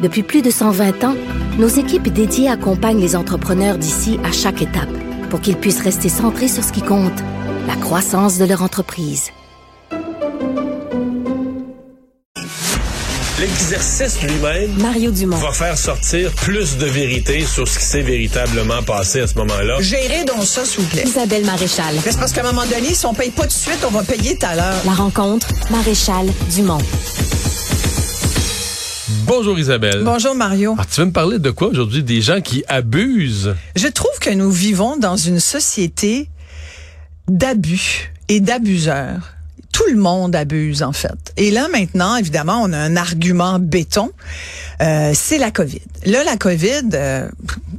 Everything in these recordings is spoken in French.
Depuis plus de 120 ans, nos équipes dédiées accompagnent les entrepreneurs d'ici à chaque étape pour qu'ils puissent rester centrés sur ce qui compte, la croissance de leur entreprise. L'exercice lui-même Mario Dumont. va faire sortir plus de vérité sur ce qui s'est véritablement passé à ce moment-là. Gérez donc ça, s'il vous plaît. Isabelle Maréchal. Mais C'est parce qu'à un moment donné, si on paye pas tout de suite, on va payer tout à l'heure. La rencontre, Maréchal Dumont. Bonjour Isabelle. Bonjour Mario. Ah, tu veux me parler de quoi aujourd'hui? Des gens qui abusent? Je trouve que nous vivons dans une société d'abus et d'abuseurs. Tout le monde abuse en fait. Et là maintenant, évidemment, on a un argument béton. Euh, c'est la COVID. Là, la COVID, euh,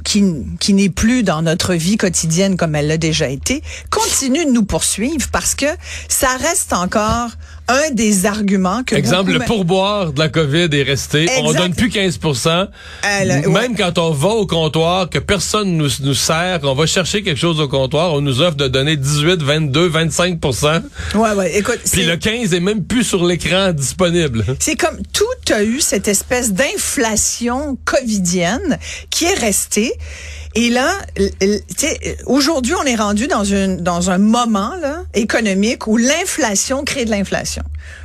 qui, qui n'est plus dans notre vie quotidienne comme elle l'a déjà été, continue de nous poursuivre parce que ça reste encore un des arguments que Exemple, beaucoup- le pourboire de la COVID est resté. On donne plus 15 Elle, Même ouais. quand on va au comptoir, que personne nous, nous sert, qu'on va chercher quelque chose au comptoir, on nous offre de donner 18, 22, 25 Ouais, ouais. Écoute, Puis le 15 est même plus sur l'écran disponible. C'est comme tout a eu cette espèce d'inflation covidienne qui est restée. Et là, aujourd'hui, on est rendu dans une dans un moment là économique où l'inflation crée de l'inflation.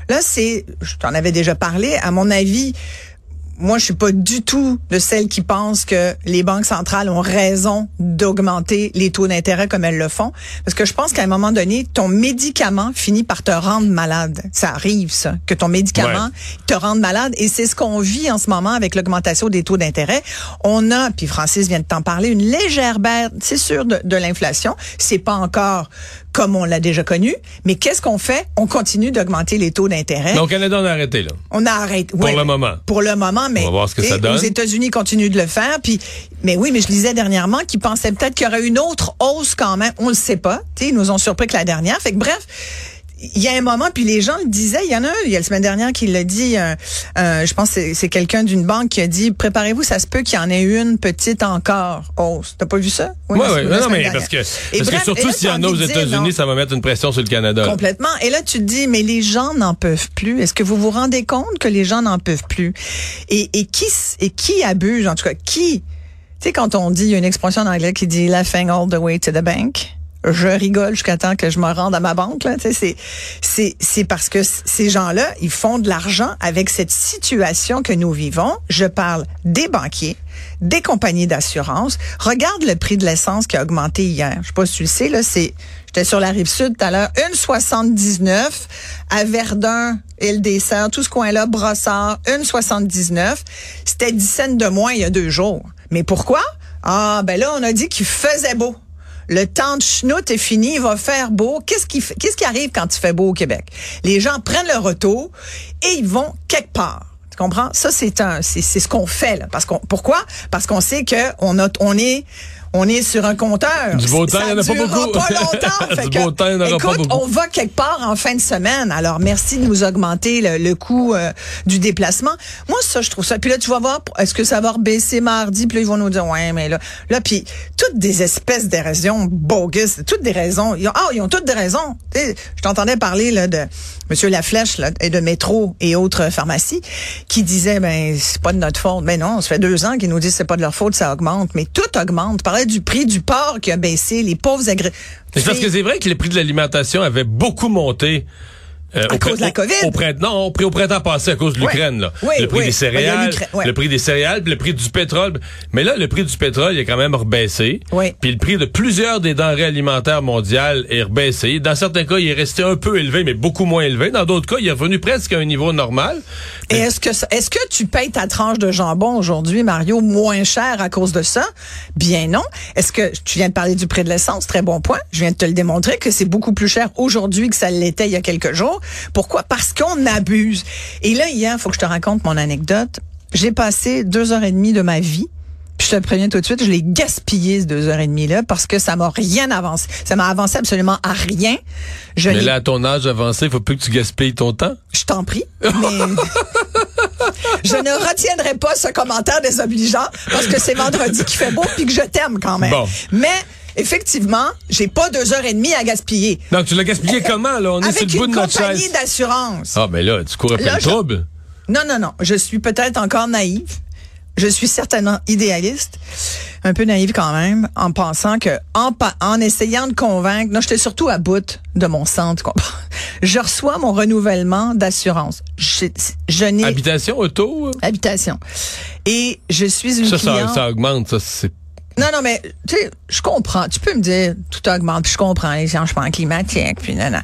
Là, c'est, je t'en avais déjà parlé. À mon avis, moi, je suis pas du tout de celles qui pensent que les banques centrales ont raison d'augmenter les taux d'intérêt comme elles le font. Parce que je pense qu'à un moment donné, ton médicament finit par te rendre malade. Ça arrive, ça, que ton médicament te rende malade. Et c'est ce qu'on vit en ce moment avec l'augmentation des taux d'intérêt. On a, puis Francis vient de t'en parler, une légère baisse, c'est sûr, de, de l'inflation. C'est pas encore comme on l'a déjà connu. Mais qu'est-ce qu'on fait? On continue d'augmenter les taux d'intérêt. Au Canada, on a arrêté, là. On a arrêté. Pour le moment. Pour le moment, mais On va voir ce que ça t'sais, donne. Aux États-Unis, continuent de le faire. Puis, mais oui, mais je lisais dernièrement qu'ils pensaient peut-être qu'il y aurait une autre hausse quand même. On le sait pas. T'sais, ils nous ont surpris que la dernière. Fait que bref. Il y a un moment, puis les gens le disaient. Il y en a un, il y a la semaine dernière qui l'a dit. euh, euh, je pense que c'est- quelqu'un d'une banque qui a dit préparez-vous, ça se peut qu'il y en ait une petite encore hausse. T'as pas vu ça? Oui, oui. Non, mais dernière. parce que, Et parce bref, que surtout s'il y en a aux États-Unis, ça va mettre une pression sur le Canada. Complètement. Et là, tu te dis, mais les gens n'en peuvent plus. Est-ce que vous vous rendez compte que les gens n'en peuvent plus? Et, et qui, et qui abuse, en tout cas, qui? Tu sais, quand on dit, il y a une expression en anglais qui dit laughing all the way to the bank. Je rigole jusqu'à temps que je me rende à ma banque. C'est, parce que ces gens-là, ils font de l'argent avec cette situation que nous vivons. Je parle des banquiers, des compagnies d'assurance. Regarde le prix de l'essence qui a augmenté hier. Je sais pas si tu le sais, là, c'est, j'étais sur la rive sud tout à l'heure, 1,79 à Verdun, île des Sœurs, tout ce coin-là, Brossard, 1,79. C'était 10 cents de moins il y a deux jours. Mais pourquoi? Ah, ben là, on a dit qu'il faisait beau. Le temps de schnout est fini, il va faire beau. Qu'est-ce qui, qu'est-ce qui arrive quand il fait beau au Québec? Les gens prennent le retour et ils vont quelque part. Tu comprends? Ça, c'est un, c'est, c'est ce qu'on fait, là. Parce qu'on, pourquoi? Parce qu'on sait que on a, on est, on est sur un compteur. Du beau temps, il y en a pas beaucoup. pas longtemps. Fait Du que, beau temps, il y en aura pas écoute, beaucoup. on va quelque part en fin de semaine. Alors, merci de nous augmenter le, le coût euh, du déplacement. Moi, ça, je trouve ça. Puis là, tu vas voir, est-ce que ça va rebaisser mardi? Puis là, ils vont nous dire, ouais, mais là, là, puis toutes des espèces de raisons bogus, toutes des raisons. Ils ont, ah, ils ont toutes des raisons. Je t'entendais parler là de Monsieur Laflèche là, et de métro et autres pharmacies qui disaient, ben, c'est pas de notre faute. Ben non, ça fait deux ans qu'ils nous disent c'est pas de leur faute, ça augmente. Mais tout augmente. Du prix du porc qui a baissé, les pauvres agré... C'est parce que c'est vrai que les prix de l'alimentation avaient beaucoup monté. Euh, À au cause de la COVID. Au, non, au, printemps passé à cause de l'Ukraine. là. Oui, le prix oui. des céréales, ouais. le prix des céréales, puis le prix du pétrole. Mais là, le prix du pétrole il est quand même rebaissé. Oui. Puis le prix de plusieurs des denrées alimentaires mondiales est rebaissé. Dans certains cas, il est resté un peu élevé, mais beaucoup moins élevé. Dans d'autres cas, il est revenu presque à un niveau normal. Et est-ce que est-ce que tu payes ta tranche de jambon aujourd'hui, Mario, moins cher à cause de ça? Bien non. Est-ce que tu viens de parler du prix de l'essence Très bon point. Je viens de te le démontrer que c'est beaucoup plus cher aujourd'hui que ça l'était il y a quelques jours. Pourquoi? Parce qu'on abuse. Et là hier, faut que je te raconte mon anecdote. J'ai passé deux heures et demie de ma vie Puis je te préviens tout de suite, je l'ai gaspillé ce deux heures et demie là parce que ça m'a rien avancé. Ça m'a avancé absolument à rien. Je Mais là, à ton âge avancé, il faut plus que tu gaspilles ton temps. je t'en prie, mais je ne retiendrai pas ce commentaire désobligeant parce que c'est vendredi qui fait beau puis que je t'aime quand même. Bon. Mais effectivement, j'ai pas deux heures et demie à gaspiller. Donc, tu l'as gaspillé comment, là? On est sur le bout une de notre compagnie chaise. d'assurance. Ah, mais là, tu cours après Là, le je- trouble. Non, non, non. Je suis peut-être encore naïve. Je suis certainement idéaliste, un peu naïve quand même, en pensant que, en, pa- en essayant de convaincre, non, j'étais surtout à bout de mon centre. Je reçois mon renouvellement d'assurance. Je, je n'ai Habitation, auto? euh? habitation. Et je suis une Ça, ça, ça augmente, ça, c'est... Non, non, mais tu sais, je comprends. Tu peux me dire, tout augmente, puis je comprends les changements climatiques, puis non, non.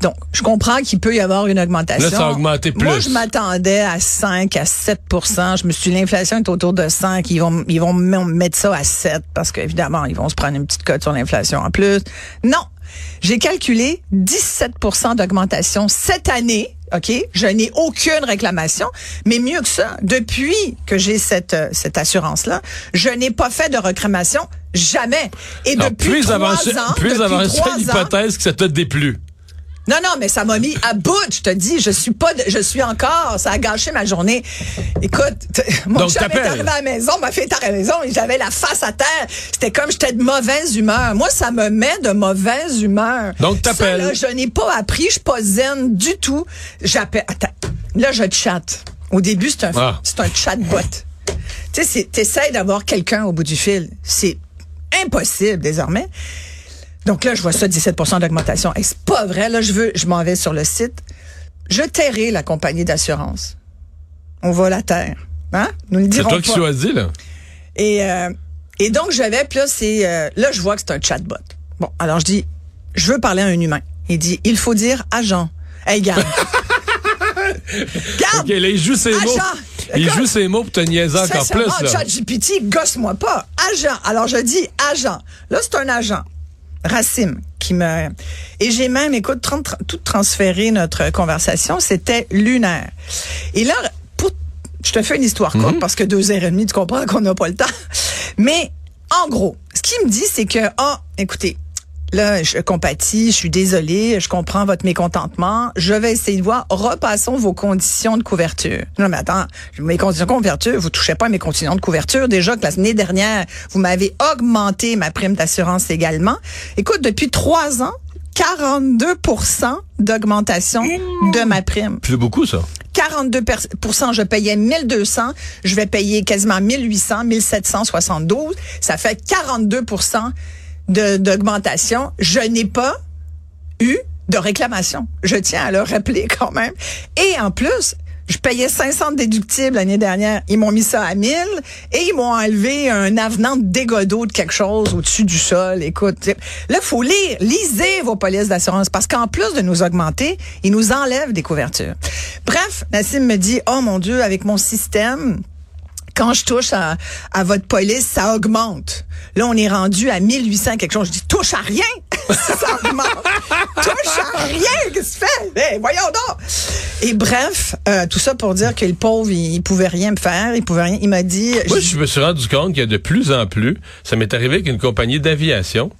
Donc, je comprends qu'il peut y avoir une augmentation. Là, ça a augmenté Moi, plus. je m'attendais à 5, à 7% Je me suis dit, l'inflation est autour de 5. Ils vont, ils vont mettre ça à 7 parce qu'évidemment, ils vont se prendre une petite cote sur l'inflation en plus. Non. J'ai calculé 17% d'augmentation cette année. OK? Je n'ai aucune réclamation. Mais mieux que ça, depuis que j'ai cette, euh, cette assurance-là, je n'ai pas fait de réclamation jamais. Et depuis plus trois avancé, ans, plus avancé l'hypothèse que ça t'a déplu. Non, non, mais ça m'a mis à bout. Je te dis, je suis pas, de- je suis encore. Ça a gâché ma journée. Écoute, mon Donc, chum est arrivé à la maison, ma fille est arrivée à la maison, et j'avais la face à terre. C'était comme j'étais de mauvaise humeur. Moi, ça me met de mauvaise humeur. Donc, t'appelles. Là, Je n'ai pas appris, je suis pas zen du tout. J'appelle. Attends, là, je chatte. Au début, c'est un, Ah. c'est un chatbot. Tu sais, t'essayes d'avoir quelqu'un au bout du fil. C'est impossible désormais. Donc là, je vois ça, 17% d'augmentation. Et c'est pas vrai. Là, je veux, je m'en vais sur le site. Je tairai la compagnie d'assurance. On va la taire. Hein? Nous C'est dirons toi qui choisis, là? Et, euh, et donc, je vais, puis là, c'est, euh, là, je vois que c'est un chatbot. Bon, alors je dis, je veux parler à un humain. Il dit, il faut dire agent. Hey, garde. garde. OK, là, il joue ses Agent. mots. Il joue ses mots pour te niaiser encore plus, là. ChatGPT, gosse-moi pas. Agent. Alors, je dis agent. Là, c'est un agent. Racine qui me et j'ai même écoute tout transféré notre conversation c'était lunaire. Et là pour je te fais une histoire courte parce que deux heures et demie tu comprends qu'on n'a pas le temps. Mais en gros ce qu'il me dit c'est que ah écoutez Là, je compatis, je suis désolée, je comprends votre mécontentement. Je vais essayer de voir. Repassons vos conditions de couverture. Non, mais attends, mes conditions de couverture, vous touchez pas à mes conditions de couverture. Déjà que l'année dernière, vous m'avez augmenté ma prime d'assurance également. Écoute, depuis trois ans, 42% d'augmentation de ma prime. C'est beaucoup, ça. 42% je payais 1200, je vais payer quasiment 1800, 1772, ça fait 42 de d'augmentation. Je n'ai pas eu de réclamation. Je tiens à le rappeler quand même. Et en plus, je payais 500 déductibles l'année dernière. Ils m'ont mis ça à 1000 et ils m'ont enlevé un avenant de dégâts de quelque chose au-dessus du sol. Écoute, là, faut lire, lisez vos polices d'assurance parce qu'en plus de nous augmenter, ils nous enlèvent des couvertures. Bref, Nassim me dit, oh mon Dieu, avec mon système, quand je touche à, à votre police, ça augmente. Là, on est rendu à 1800 quelque chose. Je dis, touche à rien! ça augmente. touche à rien! Qu'est-ce que tu fais? Hey, voyons donc! Et bref, euh, tout ça pour dire que le pauvre, il, il pouvait rien me faire. Il pouvait rien. Il m'a dit... Moi, je- je me suis rendu compte qu'il y a de plus en plus, ça m'est arrivé avec une compagnie d'aviation.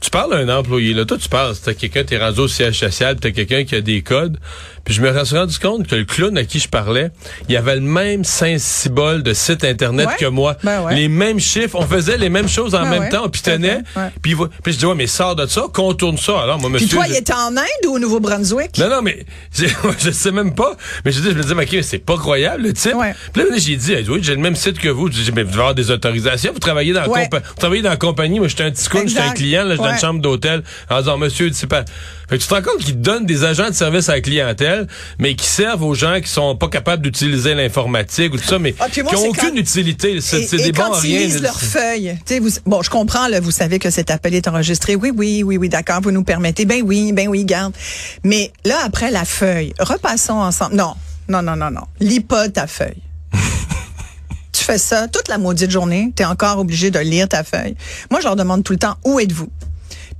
Tu parles à un employé, là. Toi, tu parles, t'as quelqu'un, t'es rendu au siège social, t'as quelqu'un qui a des codes. Puis je me suis rendu compte que le clown à qui je parlais, il avait le même Saint-Cybole de site Internet Ouais. que moi. Ben ouais. Les mêmes chiffres. On faisait les mêmes choses en Ben même ouais, temps. Puis fait, ouais. Puis, puis je dis, ouais, mais sors de ça, contourne ça. Alors, moi, Puis monsieur. toi, je- il était en Inde ou au Nouveau-Brunswick? non, non, mais je, sais même pas. Mais je dis, je me dis, mais OK, c'est pas croyable, le type. Ouais. Puis là, j'ai dit, oui, j'ai le même site que vous. Je dis, mais vous devez avoir des autorisations. Vous travaillez dans, la compa- vous travaillez dans la compagnie. Moi, j'étais un petit con, j'étais un client, là, j'étais dans une chambre d'hôtel. En disant, monsieur, c'est pas. Fait que tu te rends compte qu'ils donnent des agents de service à la clientèle, mais qui servent aux gens qui sont pas capables d'utiliser l'informatique ou tout ça, mais Ah, moi, qui ont c'est aucune quand- utilité. C'est des bons quand à ils rien. lisent là. leurs feuilles, vous, bon, je comprends, là, vous savez que cet appel est enregistré. Oui, oui, oui, oui, d'accord, vous nous permettez. Ben oui, ben oui, garde. Mais là, après la feuille, repassons ensemble. Non, non, non, non, non. Lis pas ta feuille. tu fais ça toute la maudite journée, tu es encore obligé de lire ta feuille. Moi, je leur demande tout le temps, où êtes-vous?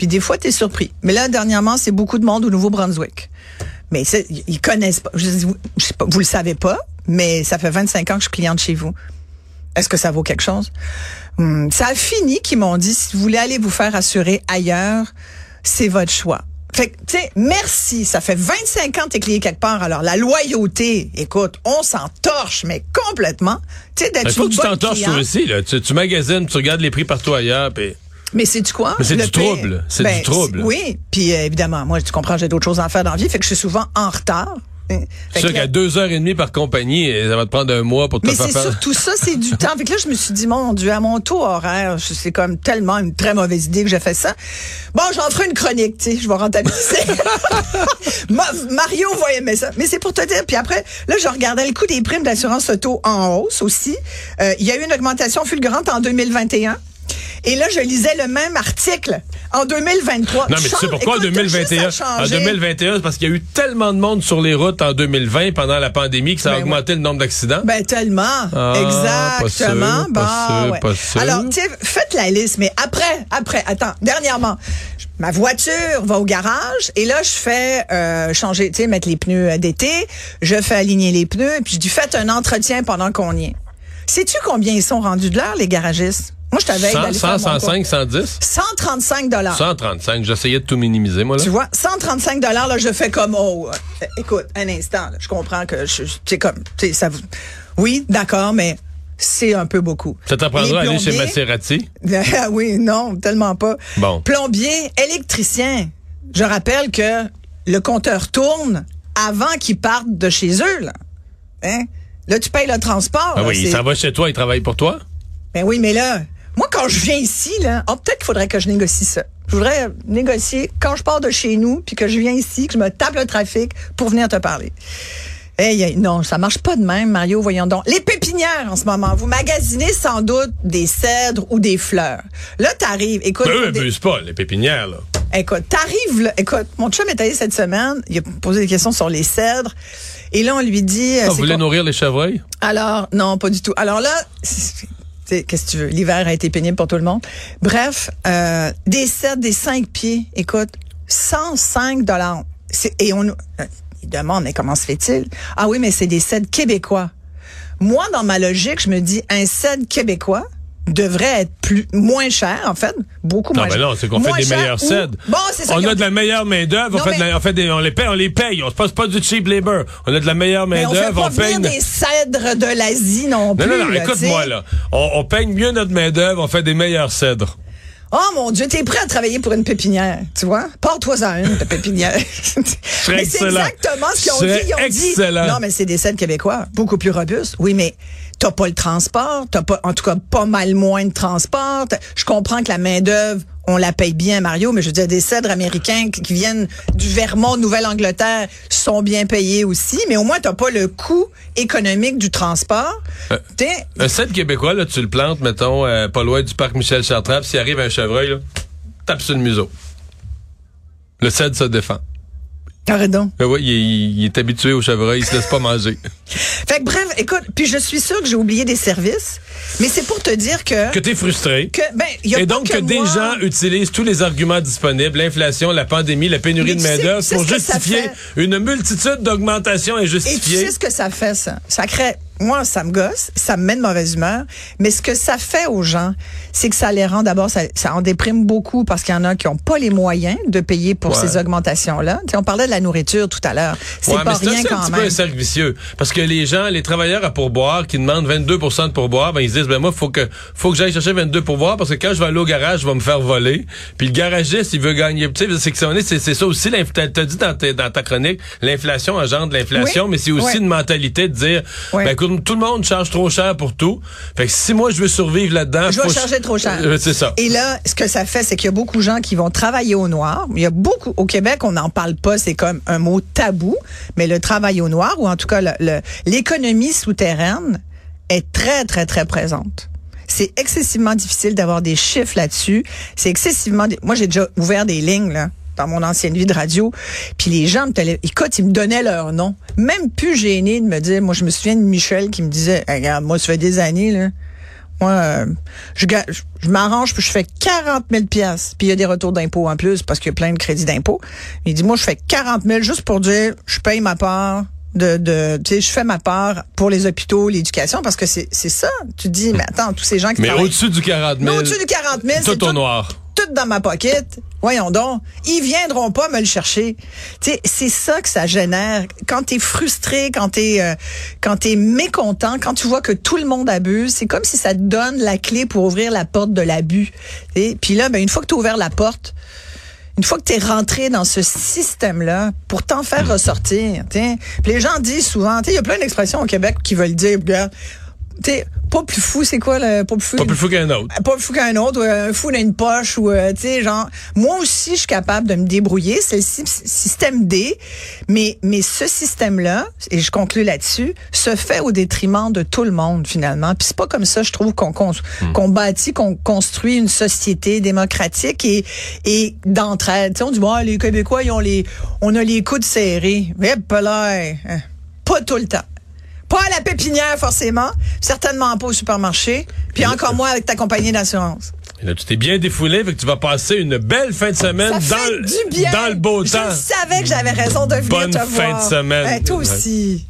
Puis des fois, tu es surpris. Mais là, dernièrement, c'est beaucoup de monde au Nouveau-Brunswick. Mais ils connaissent pas. Je dis, vous, je sais pas, vous le savez pas, mais ça fait 25 ans que je suis cliente chez vous. Est-ce que ça vaut quelque chose? Hum, ça a fini qu'ils m'ont dit, si vous voulez aller vous faire assurer ailleurs, c'est votre choix. Fait que, tu sais, merci. Ça fait 25 ans que t'es clié quelque part. Alors, la loyauté, écoute, on s'en torche, mais complètement. Tu sais, d'être Il faut une que tu t'en torches toi aussi. Là. Tu, tu magasines, tu regardes les prix partout ailleurs. Puis... Mais c'est du quoi? Mais c'est du trouble. C'est du trouble. Oui. Puis, euh, évidemment, moi, tu comprends, j'ai d'autres choses à faire dans la vie. Fait que je suis souvent en retard. Fait C'est sûr qu'à deux heures et demie par compagnie, et ça va te prendre un mois pour te Mais faire c'est faire. surtout ça, c'est du temps. Fait que là, je me suis dit, mon Dieu, à mon taux horaire, je- c'est comme tellement une très mauvaise idée que j'ai fait ça. Bon, j'en ferai une chronique, tu sais, je vais rentabiliser. Ma- Mario va aimer ça. Mais c'est pour te dire. Puis après, là, je regardais le coût des primes d'assurance auto en hausse aussi. Euh, Il y a eu une augmentation fulgurante en 2021. Et là, je lisais le même article en 2023. Non, mais tu sais pourquoi en écoute, t'as juste 2021? à En changer. 2021, c'est parce qu'il y a eu tellement de monde sur les routes en 2020 pendant la pandémie que ça a Ben augmenté le nombre d'accidents. Ben tellement, Ah, pas exactement. sûr, Bon, pas sûr, ouais. pas sûr. Alors, tu faites la liste, mais après, après, attends, dernièrement, ma voiture va au garage et là, je fais euh, changer, tu sais, mettre les pneus euh, d'été, je fais aligner les pneus, puis je dis faites un entretien pendant qu'on y est. Sais-tu combien ils sont rendus de l'heure, les garagistes? Moi, je t'avais 100, 100, 105, 110? 135 dollars. 135. J'essayais de tout minimiser, moi, là. Tu vois, 135 dollars là, je fais comme oh, euh, écoute, un instant, là, je comprends que je c'est comme tu sais ça vous Oui, d'accord, mais c'est un peu beaucoup. Ça t'apprendra à aller chez Maserati? Ah oui, non, tellement pas. Bon. Plombier, électricien. Je rappelle que le compteur tourne avant qu'ils partent de chez eux là. Hein? Là, tu payes le transport. Ah là, oui, s'en va chez toi, il travaille pour toi? ben oui, mais là, moi, quand je viens ici, là, oh, peut-être qu'il faudrait que je négocie ça. Je voudrais négocier quand je pars de chez nous, puis que je viens ici, que je me tape le trafic pour venir te parler. Hey, hey, non, ça marche pas de même, Mario, voyons donc. Les pépinières, en ce moment, vous magasinez sans doute des cèdres ou des fleurs. Là, t'arrives, écoute... Eux, des- pas, les pépinières, là. Écoute, t'arrives là, écoute, mon chum est allé cette semaine, il a posé des questions sur les cèdres, et là, on lui dit... euh, Ah, vous voulez nourrir les chevreuils? alors, non, pas du tout. Alors là, qu'est-ce que tu veux? L'hiver a été pénible pour tout le monde. Bref, euh, des cèdres, des cinq pieds, écoute, 105 dollars. Et on euh, demande, mais comment se fait-il? Ah oui, mais c'est des cèdres québécois. Moi, dans ma logique, je me dis, un cèdre québécois devrait être plus moins cher, en fait, beaucoup Non, moins ben cher. non, c'est qu'on fait des meilleurs cèdres. Bon, c'est ça. On a de la dit. meilleure main-d'œuvre, on, fait de la- on fait des, on les paye, on les paye. On se passe pas du cheap labor. On a de la meilleure Mais on fait main-d'œuvre, pas on, paye. venir des cèdres de l'Asie non plus. Non, non, non, écoute-moi, là. On, on paye mieux notre main-d'œuvre, on fait des meilleurs cèdres. Oh mon Dieu, t'es prêt à travailler pour une pépinière, tu vois? Porte-toi à une, ta pépinière. mais c'est exactement ce qu'ils ont dit. Ils ont dit, excellent. non, mais c'est des cèdres québécois, beaucoup plus robustes. Oui, mais t'as pas le transport, t'as pas, en tout cas, pas mal moins de transport. Je comprends que la main-d'œuvre, on la paye bien, Mario, mais je veux dire, des cèdres américains qui viennent du Vermont, Nouvelle-Angleterre, sont bien payés aussi, mais au moins, t'as pas le coût économique du transport. Euh, Un cèdre québécois, là, tu le plantes, mettons, euh, pas loin du parc Michel Chartrand, puis s'il arrive un chevreuil, là, tape sur le museau. Le cèdre se défend. Pardon. Ben oui, il, est- il est habitué au chevreuil, il se laisse pas manger. Fait que bref, écoute, puis je suis sûre que j'ai oublié des services, mais c'est pour te dire que Que t'es frustré. que ben il y a Et pas donc que que des moi. gens utilisent tous les arguments disponibles, l'inflation, la pandémie, la pénurie Mais de main-d'œuvre pour justifier une multitude d'augmentations Et tu injustifiées. sais ce que ça fait ça Ça crée moi ça me gosse, ça me met de mauvaise humeur, mais ce que ça fait aux gens, c'est que ça les rend d'abord ça, ça en déprime beaucoup parce qu'il y en a qui ont pas les moyens de payer pour Ouais. ces augmentations là. on parlait de la nourriture tout à l'heure. C'est Ouais, pas mais rien un quand petit peu même. un cercle vicieux. Parce que les gens, les travailleurs à pourboire qui demandent 22% de pourboire, ben ils se disent, ben moi, faut que, faut que j'aille chercher 22 pourboires parce que quand je vais aller au garage, je vais me faire voler. Puis le garagiste, il veut gagner. Tu sais, c'est que c'est- ça aussi, t'as dit dans, ta- dans ta chronique, l'inflation engendre l'inflation, Oui. mais c'est aussi une mentalité de dire, ben écoute, tout le monde charge trop cher pour tout. Fait que si moi je veux survivre là-dedans, Je vais charger trop cher. Euh, c'est ça. Et là, ce que ça fait, c'est qu'il y a beaucoup de gens qui vont travailler au noir. Il y a beaucoup au Québec, on n'en parle pas, c'est comme un mot tabou, mais le travail au noir ou en tout cas l'économie souterraine est très très très présente. C'est excessivement difficile d'avoir des chiffres là-dessus. C'est excessivement. Moi, j'ai déjà ouvert des lignes là dans mon ancienne vie de radio, puis les gens me télé- écoute, ils me donnaient leur nom. Même plus gêné de me dire. Moi, je me souviens de Michel qui me disait, Hey, regarde, moi, ça fait des années là. Moi, euh, je, ga- je, je m'arrange, puis je fais 40 000 pièces. Puis il y a des retours d'impôts en plus parce qu'il y a plein de crédits d'impôts. Il dit, moi, je fais 40 000 juste pour dire, je paye ma part de, de tu sais, je fais ma part pour les hôpitaux, l'éducation, parce que c'est c'est ça. Tu dis, mais attends, tous ces gens qui Mais au-dessus du 40 Mais 000. au-dessus du 40 000, c'est tout au noir. Tout dans ma pocket. Voyons donc. Ils viendront pas me le chercher. C'est ça que ça génère. Quand t'es frustré, quand t'es, euh, quand t'es mécontent, quand tu vois que tout le monde abuse, c'est comme si ça te donne la clé pour ouvrir la porte de l'abus. Puis là, ben, une fois que tu ouvert la porte, une fois que tu es rentré dans ce système-là, pour t'en faire ressortir, les gens disent souvent, il y a plein d'expressions au Québec qui veulent dire, regarde, pas plus fou, c'est quoi le pas plus fou? Pas plus fou qu'un autre. pas plus fou qu'un autre, un fou dans une poche, ou euh, tu sais, genre, moi aussi, je suis capable de me débrouiller. C'est le sy- système D, mais mais ce système-là, et je conclue là-dessus, se fait au détriment de tout le monde finalement. Puis c'est pas comme ça, je trouve, qu'on cons- qu'on bâtit, qu'on construit une société démocratique et et d'entraide. Tu on dit, bon, les Québécois, ils ont les, on a les coudes serrés. Mais là, hein, pas tout le temps. Pas à la pépinière, forcément. Certainement pas au supermarché. Puis encore moins avec ta compagnie d'assurance. Et là, tu t'es bien défoulé, fait que tu vas passer une belle fin de semaine Ça dans, fait du bien. dans le beau Je temps. savais que j'avais raison de venir Bonne te fin voir. de semaine. Ben, toi Ouais. aussi.